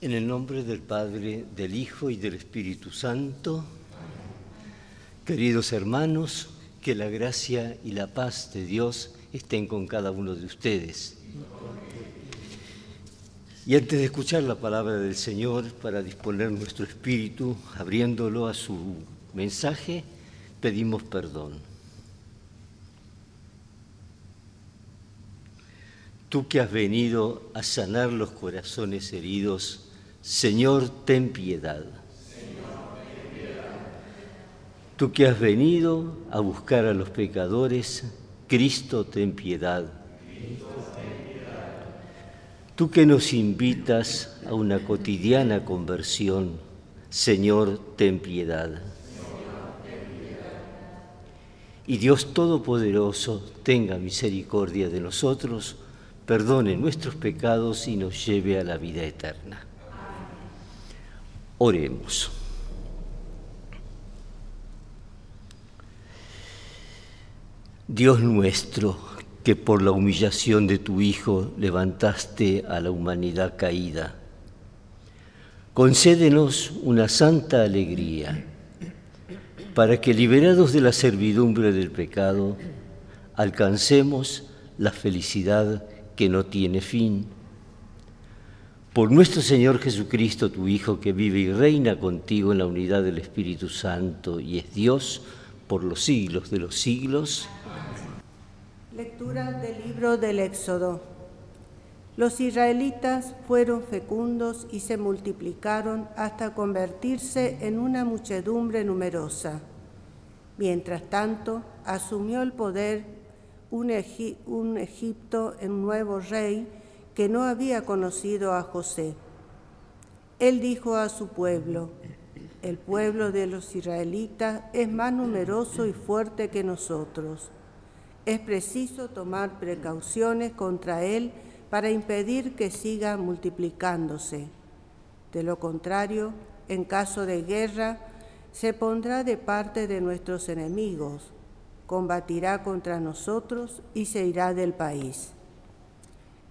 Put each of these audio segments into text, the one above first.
En el nombre del Padre, del Hijo y del Espíritu Santo, queridos hermanos, que la gracia y la paz de Dios estén con cada uno de ustedes. Y antes de escuchar la palabra del Señor para disponer nuestro espíritu, abriéndolo a su mensaje, pedimos perdón. Tú que has venido a sanar los corazones heridos, Señor, ten piedad. Tú que has venido a buscar a los pecadores, Cristo, ten piedad. Tú que nos invitas a una cotidiana conversión, Señor, ten piedad. Y Dios Todopoderoso tenga misericordia de nosotros, perdone nuestros pecados y nos lleve a la vida eterna. Oremos. Dios nuestro, que por la humillación de tu Hijo levantaste a la humanidad caída. Concédenos una santa alegría, para que liberados de la servidumbre del pecado, alcancemos la felicidad que no tiene fin. Por nuestro Señor Jesucristo, tu Hijo, que vive y reina contigo en la unidad del Espíritu Santo y es Dios por los siglos de los siglos. Lectura del libro del Éxodo. Los israelitas fueron fecundos y se multiplicaron hasta convertirse en una muchedumbre numerosa. Mientras tanto, asumió el poder un, un Egipto, un nuevo rey, que no había conocido a José. Él dijo a su pueblo, el pueblo de los israelitas es más numeroso y fuerte que nosotros es preciso tomar precauciones contra él para impedir que siga multiplicándose. De lo contrario, en caso de guerra, se pondrá de parte de nuestros enemigos, combatirá contra nosotros y se irá del país.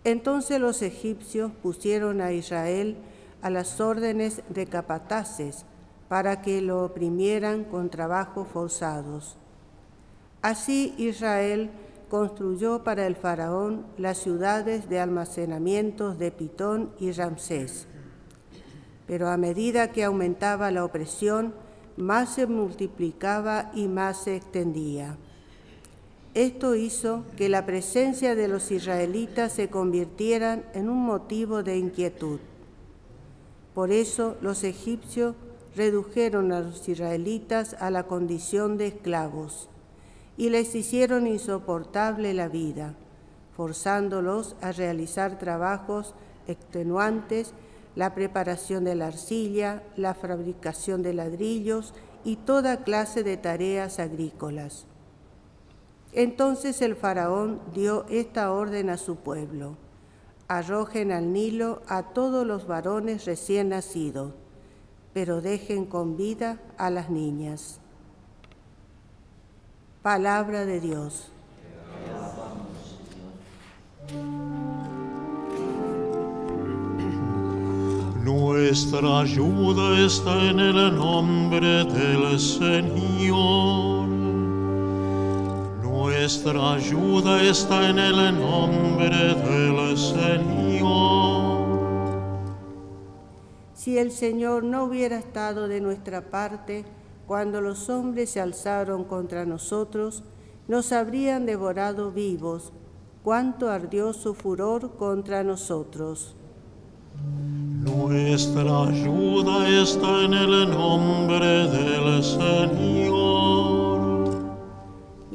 Entonces los egipcios pusieron a Israel a las órdenes de capataces para que lo oprimieran con trabajos forzados Así Israel construyó para el faraón las ciudades de almacenamientos de Pitón y Ramsés. Pero a medida que aumentaba la opresión, más se multiplicaba y más se extendía. Esto hizo que la presencia de los israelitas se convirtiera en un motivo de inquietud. Por eso los egipcios redujeron a los israelitas a la condición de esclavos y les hicieron insoportable la vida, forzándolos a realizar trabajos extenuantes, la preparación de la arcilla, la fabricación de ladrillos y toda clase de tareas agrícolas. Entonces el faraón dio esta orden a su pueblo. Arrojen al Nilo a todos los varones recién nacidos, pero dejen con vida a las niñas. Palabra de Dios. Nuestra ayuda está en el nombre del Señor. Nuestra ayuda está en el nombre del Señor. Si el Señor no hubiera estado de nuestra parte, cuando los hombres se alzaron contra nosotros, nos habrían devorado vivos. Cuánto ardió su furor contra nosotros. Nuestra ayuda está en el nombre del Señor.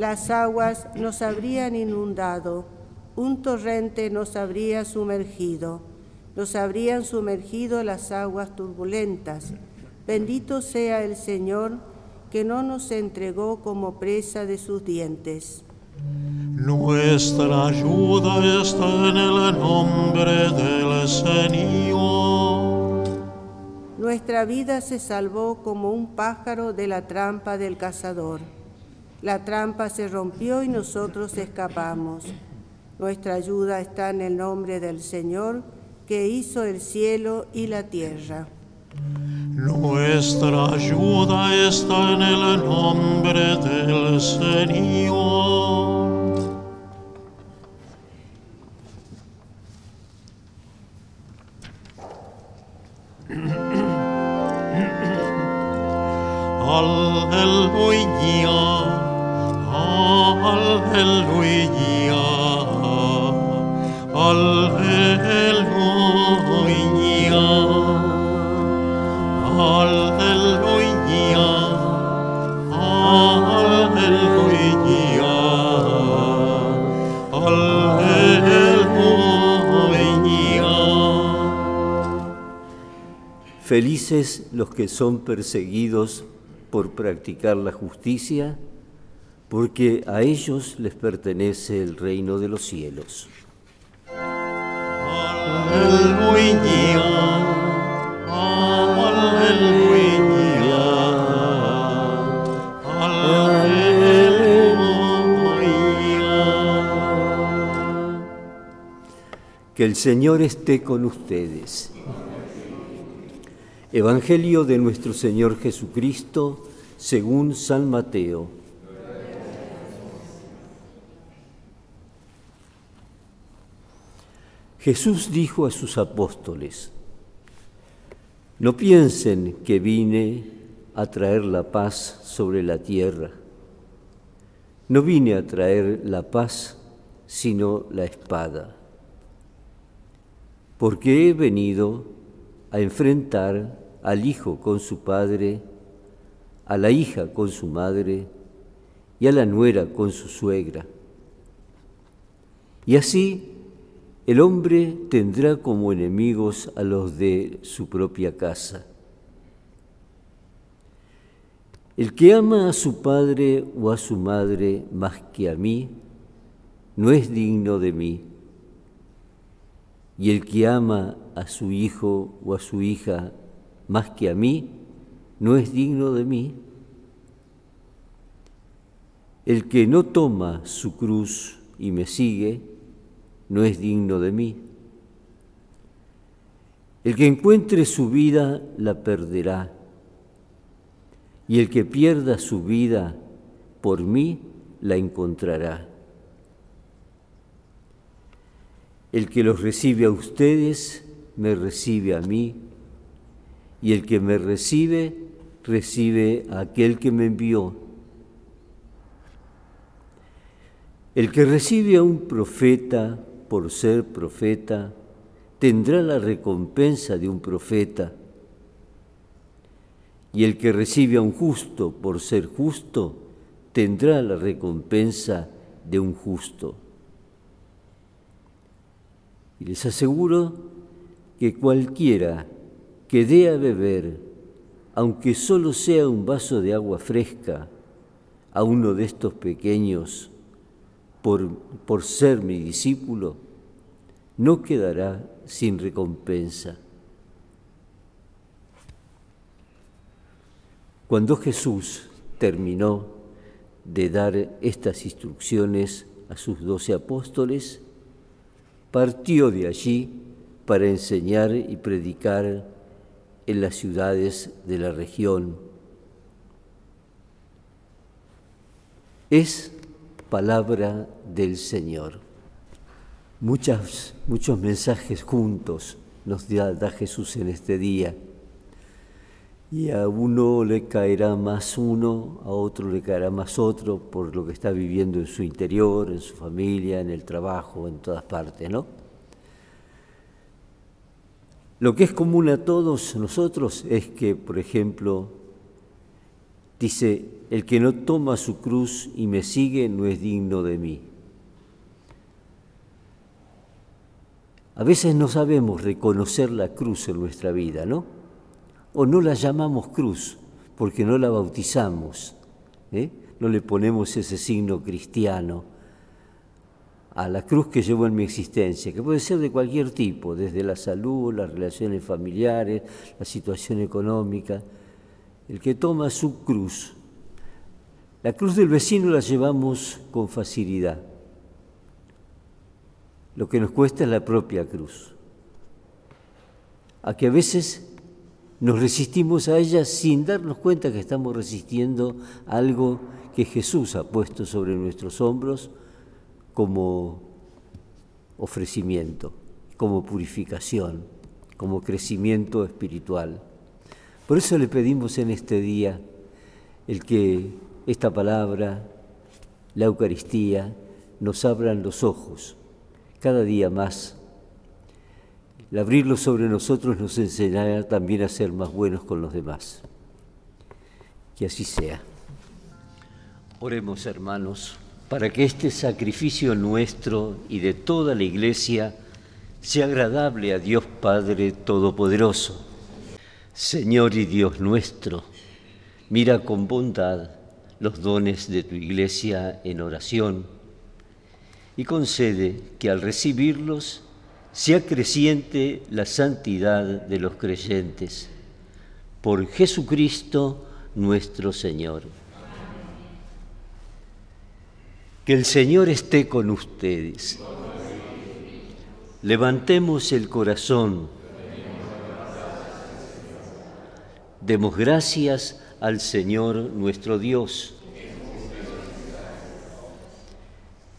Las aguas nos habrían inundado, un torrente nos habría sumergido, nos habrían sumergido las aguas turbulentas Bendito sea el Señor que no nos entregó como presa de sus dientes. Nuestra ayuda está en el nombre del Señor. Nuestra vida se salvó como un pájaro de la trampa del cazador. La trampa se rompió y nosotros escapamos. Nuestra ayuda está en el nombre del Señor, que hizo el cielo y la tierra. Nuestra ayuda está en el nombre del Señor. Felices los que son perseguidos por practicar la justicia, porque a ellos les pertenece el reino de los cielos. Que el Señor esté con ustedes. Evangelio de nuestro Señor Jesucristo según San Mateo. Jesús dijo a sus apóstoles, no piensen que vine a traer la paz sobre la tierra. No vine a traer la paz, sino la espada. Porque he venido a enfrentar al hijo con su padre, a la hija con su madre y a la nuera con su suegra. Y así el hombre tendrá como enemigos a los de su propia casa. El que ama a su padre o a su madre más que a mí, no es digno de mí. Y el que ama a su hijo o a su hija más que a mí, no es digno de mí. El que no toma su cruz y me sigue, no es digno de mí. El que encuentre su vida la perderá, y el que pierda su vida por mí la encontrará. El que los recibe a ustedes, me recibe a mí, y el que me recibe, recibe a aquel que me envió. El que recibe a un profeta por ser profeta, tendrá la recompensa de un profeta. Y el que recibe a un justo por ser justo, tendrá la recompensa de un justo. Y les aseguro que cualquiera que dé a beber, aunque solo sea un vaso de agua fresca, a uno de estos pequeños, por, por ser mi discípulo, no quedará sin recompensa. Cuando Jesús terminó de dar estas instrucciones a sus doce apóstoles, partió de allí para enseñar y predicar en las ciudades de la región. Es palabra del Señor. Muchas, muchos mensajes juntos nos da, da Jesús en este día. Y a uno le caerá más uno, a otro le caerá más otro por lo que está viviendo en su interior, en su familia, en el trabajo, en todas partes, ¿no? Lo que es común a todos nosotros es que, por ejemplo, dice, el que no toma su cruz y me sigue no es digno de mí. A veces no sabemos reconocer la cruz en nuestra vida, ¿no? O no la llamamos cruz porque no la bautizamos, ¿eh? no le ponemos ese signo cristiano a la cruz que llevo en mi existencia, que puede ser de cualquier tipo, desde la salud, las relaciones familiares, la situación económica, el que toma su cruz. La cruz del vecino la llevamos con facilidad. Lo que nos cuesta es la propia cruz. A que a veces nos resistimos a ella sin darnos cuenta que estamos resistiendo algo que Jesús ha puesto sobre nuestros hombros como ofrecimiento, como purificación, como crecimiento espiritual. Por eso le pedimos en este día el que esta palabra, la Eucaristía, nos abran los ojos cada día más. El abrirlo sobre nosotros nos enseñará también a ser más buenos con los demás. Que así sea. Oremos, hermanos para que este sacrificio nuestro y de toda la Iglesia sea agradable a Dios Padre Todopoderoso. Señor y Dios nuestro, mira con bondad los dones de tu Iglesia en oración y concede que al recibirlos sea creciente la santidad de los creyentes. Por Jesucristo nuestro Señor. Que el Señor esté con ustedes. Levantemos el corazón. Demos gracias al Señor nuestro Dios.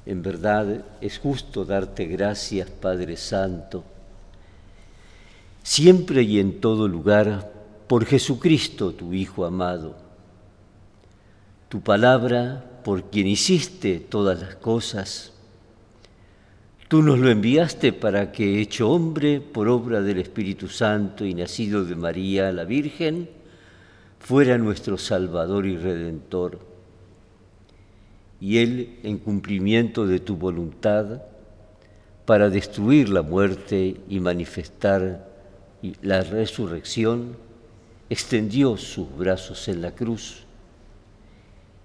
En verdad es justo darte gracias, Padre Santo, siempre y en todo lugar, por Jesucristo, tu Hijo amado. Tu palabra por quien hiciste todas las cosas. Tú nos lo enviaste para que, hecho hombre por obra del Espíritu Santo y nacido de María la Virgen, fuera nuestro Salvador y Redentor. Y Él, en cumplimiento de tu voluntad, para destruir la muerte y manifestar la resurrección, extendió sus brazos en la cruz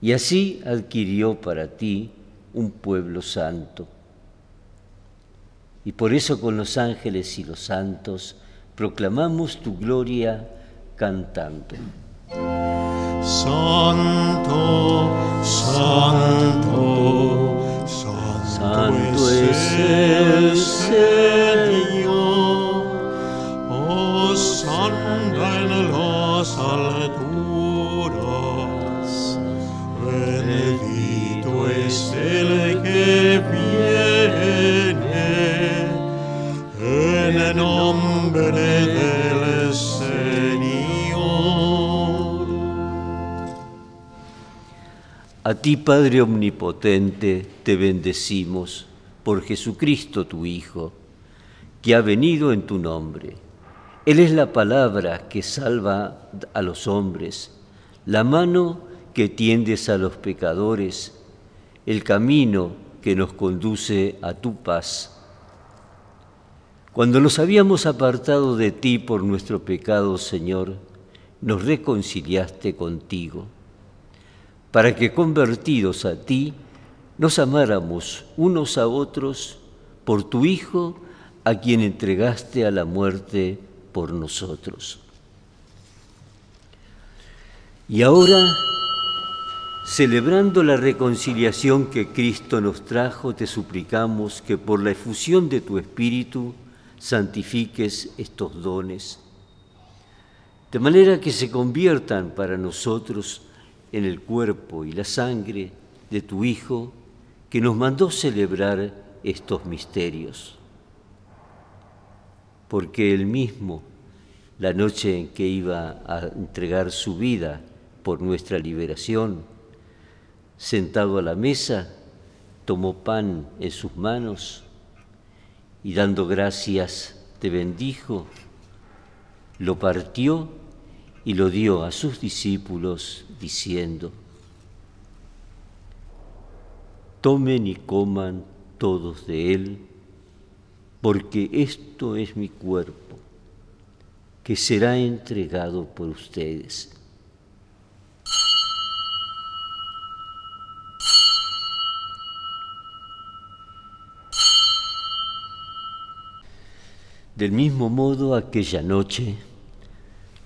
y así adquirió para ti un pueblo santo. Y por eso con los ángeles y los santos proclamamos tu gloria cantando. Santo, santo, ti, Padre Omnipotente, te bendecimos por Jesucristo tu Hijo, que ha venido en tu nombre. Él es la palabra que salva a los hombres, la mano que tiendes a los pecadores el camino que nos conduce a tu paz. Cuando nos habíamos apartado de ti por nuestro pecado, Señor, nos reconciliaste contigo, para que convertidos a ti, nos amáramos unos a otros por tu Hijo, a quien entregaste a la muerte por nosotros. Y ahora Celebrando la reconciliación que Cristo nos trajo, te suplicamos que por la efusión de tu Espíritu santifiques estos dones, de manera que se conviertan para nosotros en el cuerpo y la sangre de tu Hijo, que nos mandó celebrar estos misterios. Porque él mismo, la noche en que iba a entregar su vida por nuestra liberación, Sentado a la mesa, tomó pan en sus manos y dando gracias te bendijo, lo partió y lo dio a sus discípulos diciendo, tomen y coman todos de él, porque esto es mi cuerpo, que será entregado por ustedes. Del mismo modo, aquella noche,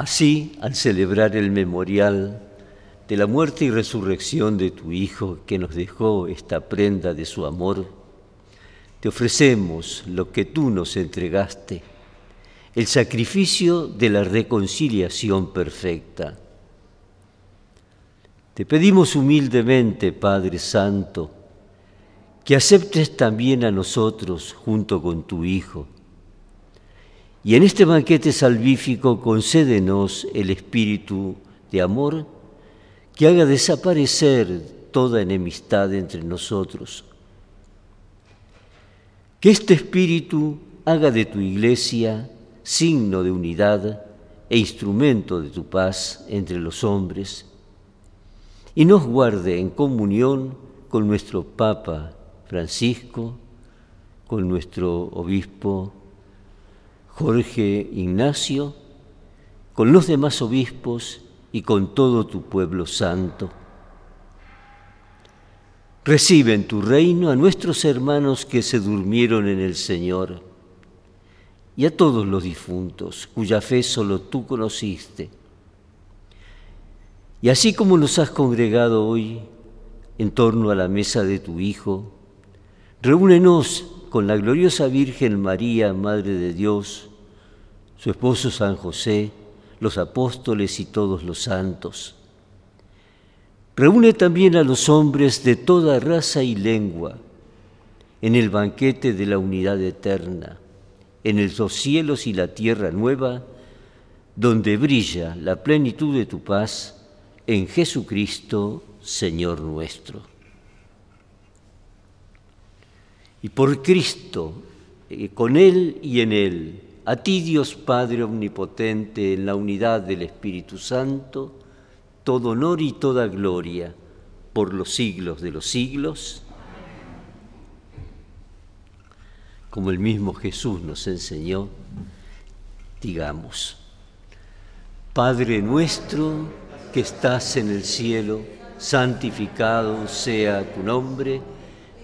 Así, al celebrar el memorial de la muerte y resurrección de tu Hijo que nos dejó esta prenda de su amor, te ofrecemos lo que tú nos entregaste, el sacrificio de la reconciliación perfecta. Te pedimos humildemente, Padre Santo, que aceptes también a nosotros junto con tu Hijo y en este banquete salvífico concédenos el espíritu de amor que haga desaparecer toda enemistad entre nosotros. Que este espíritu haga de tu iglesia signo de unidad e instrumento de tu paz entre los hombres y nos guarde en comunión con nuestro Papa Francisco, con nuestro obispo Jorge Ignacio, con los demás obispos y con todo tu pueblo santo. Recibe en tu reino a nuestros hermanos que se durmieron en el Señor y a todos los difuntos cuya fe solo tú conociste. Y así como nos has congregado hoy en torno a la mesa de tu Hijo, reúnenos con la gloriosa Virgen María, Madre de Dios, su esposo San José, los apóstoles y todos los santos. Reúne también a los hombres de toda raza y lengua en el banquete de la unidad eterna, en los cielos y la tierra nueva, donde brilla la plenitud de tu paz, en Jesucristo, Señor nuestro. Y por Cristo, eh, con Él y en Él, a ti Dios Padre Omnipotente, en la unidad del Espíritu Santo, todo honor y toda gloria por los siglos de los siglos. Como el mismo Jesús nos enseñó, digamos, Padre nuestro que estás en el cielo, santificado sea tu nombre,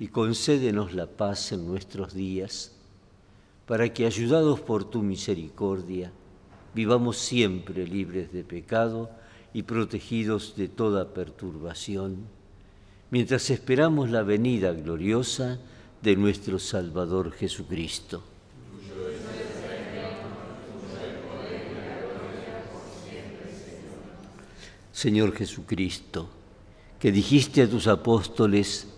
y concédenos la paz en nuestros días para que, ayudados por tu misericordia, vivamos siempre libres de pecado y protegidos de toda perturbación, mientras esperamos la venida gloriosa de nuestro Salvador Jesucristo. Señor Jesucristo, que dijiste a tus apóstoles,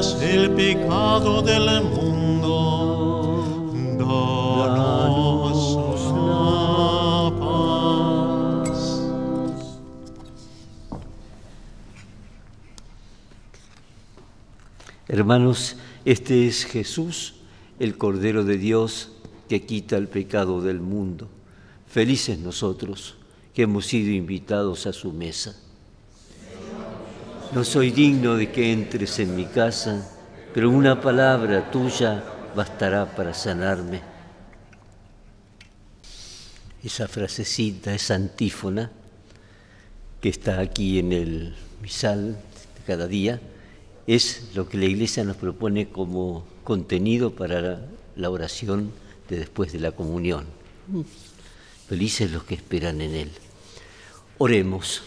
el pecado del mundo, danos la paz. Hermanos, este es Jesús, el Cordero de Dios que quita el pecado del mundo. Felices nosotros que hemos sido invitados a su mesa. No soy digno de que entres en mi casa, pero una palabra tuya bastará para sanarme. Esa frasecita, esa antífona que está aquí en el misal de cada día, es lo que la Iglesia nos propone como contenido para la, oración de después de la comunión. Felices los que esperan en Él. Oremos.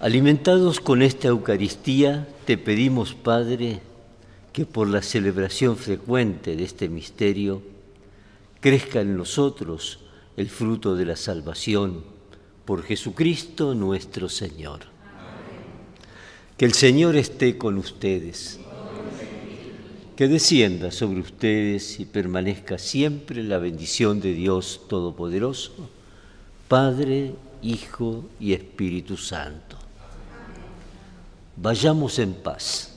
Alimentados con esta Eucaristía, te pedimos, Padre, que por la celebración frecuente de este misterio, crezca en nosotros el fruto de la salvación por Jesucristo nuestro Señor. Que el Señor esté con ustedes, que descienda sobre ustedes y permanezca siempre la bendición de Dios Todopoderoso, Padre, Hijo y Espíritu Santo. Vayamos en paz.